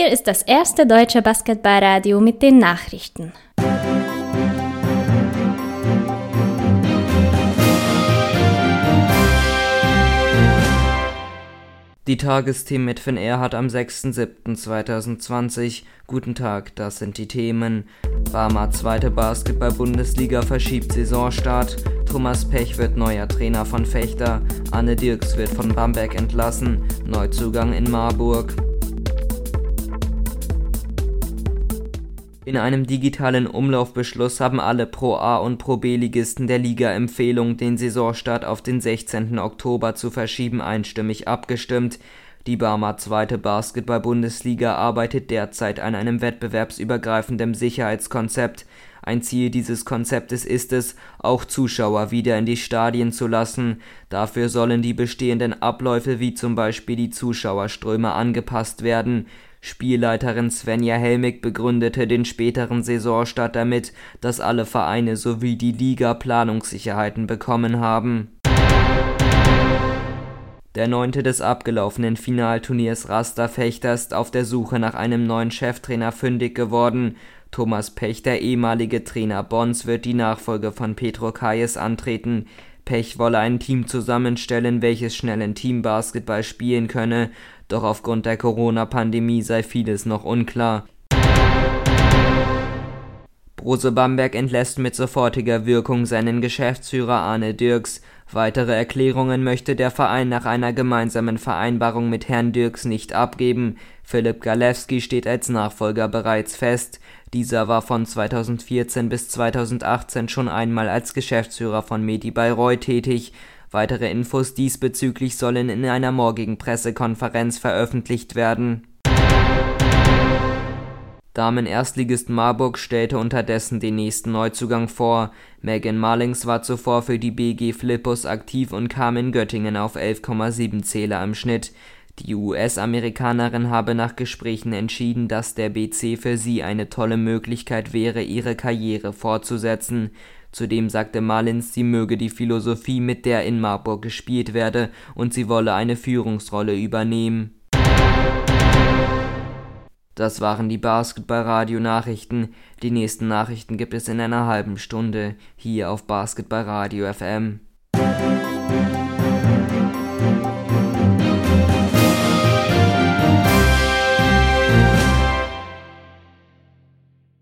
Hier ist das erste deutsche Basketballradio mit den Nachrichten. Die Tagesthemen mit Finn Erhardt am 6.7.2020. Guten Tag, das sind die Themen. Barmer zweite Basketball-Bundesliga verschiebt Saisonstart. Thomas Pech wird neuer Trainer von Fechter. Anne Dirks wird von Bamberg entlassen. Neuzugang in Marburg. In einem digitalen Umlaufbeschluss haben alle Pro A und Pro B-Ligisten der Liga Empfehlung, den Saisonstart auf den 16. Oktober zu verschieben, einstimmig abgestimmt. Die Barmer zweite Basketball-Bundesliga arbeitet derzeit an einem wettbewerbsübergreifenden Sicherheitskonzept. Ein Ziel dieses Konzeptes ist es, auch Zuschauer wieder in die Stadien zu lassen. Dafür sollen die bestehenden Abläufe wie zum Beispiel die Zuschauerströme angepasst werden. Spielleiterin Svenja Helmig begründete den späteren Saisonstart damit, dass alle Vereine sowie die Liga Planungssicherheiten bekommen haben. Der Neunte des abgelaufenen Finalturniers Rasterfechter ist auf der Suche nach einem neuen Cheftrainer fündig geworden. Thomas Pech, der ehemalige Trainer Bonns, wird die Nachfolge von Petro Kayes antreten. Pech wolle ein Team zusammenstellen, welches schnell in Teambasketball spielen könne, doch aufgrund der Corona-Pandemie sei vieles noch unklar. Brose Bamberg entlässt mit sofortiger Wirkung seinen Geschäftsführer Arne Dirks. Weitere Erklärungen möchte der Verein nach einer gemeinsamen Vereinbarung mit Herrn Dirks nicht abgeben. Philipp Galewski steht als Nachfolger bereits fest. Dieser war von 2014 bis 2018 schon einmal als Geschäftsführer von Medi Bayreuth tätig. Weitere Infos diesbezüglich sollen in einer morgigen Pressekonferenz veröffentlicht werden. Damen-Erstligist Marburg stellte unterdessen den nächsten Neuzugang vor. Megan Marlings war zuvor für die BG Flippus aktiv und kam in Göttingen auf 11,7 Zähler im Schnitt. Die US-Amerikanerin habe nach Gesprächen entschieden, dass der BC für sie eine tolle Möglichkeit wäre, ihre Karriere fortzusetzen. Zudem sagte Malins, sie möge die Philosophie, mit der in Marburg gespielt werde, und sie wolle eine Führungsrolle übernehmen. Das waren die Basketballradio-Nachrichten. Die nächsten Nachrichten gibt es in einer halben Stunde hier auf Basketballradio FM.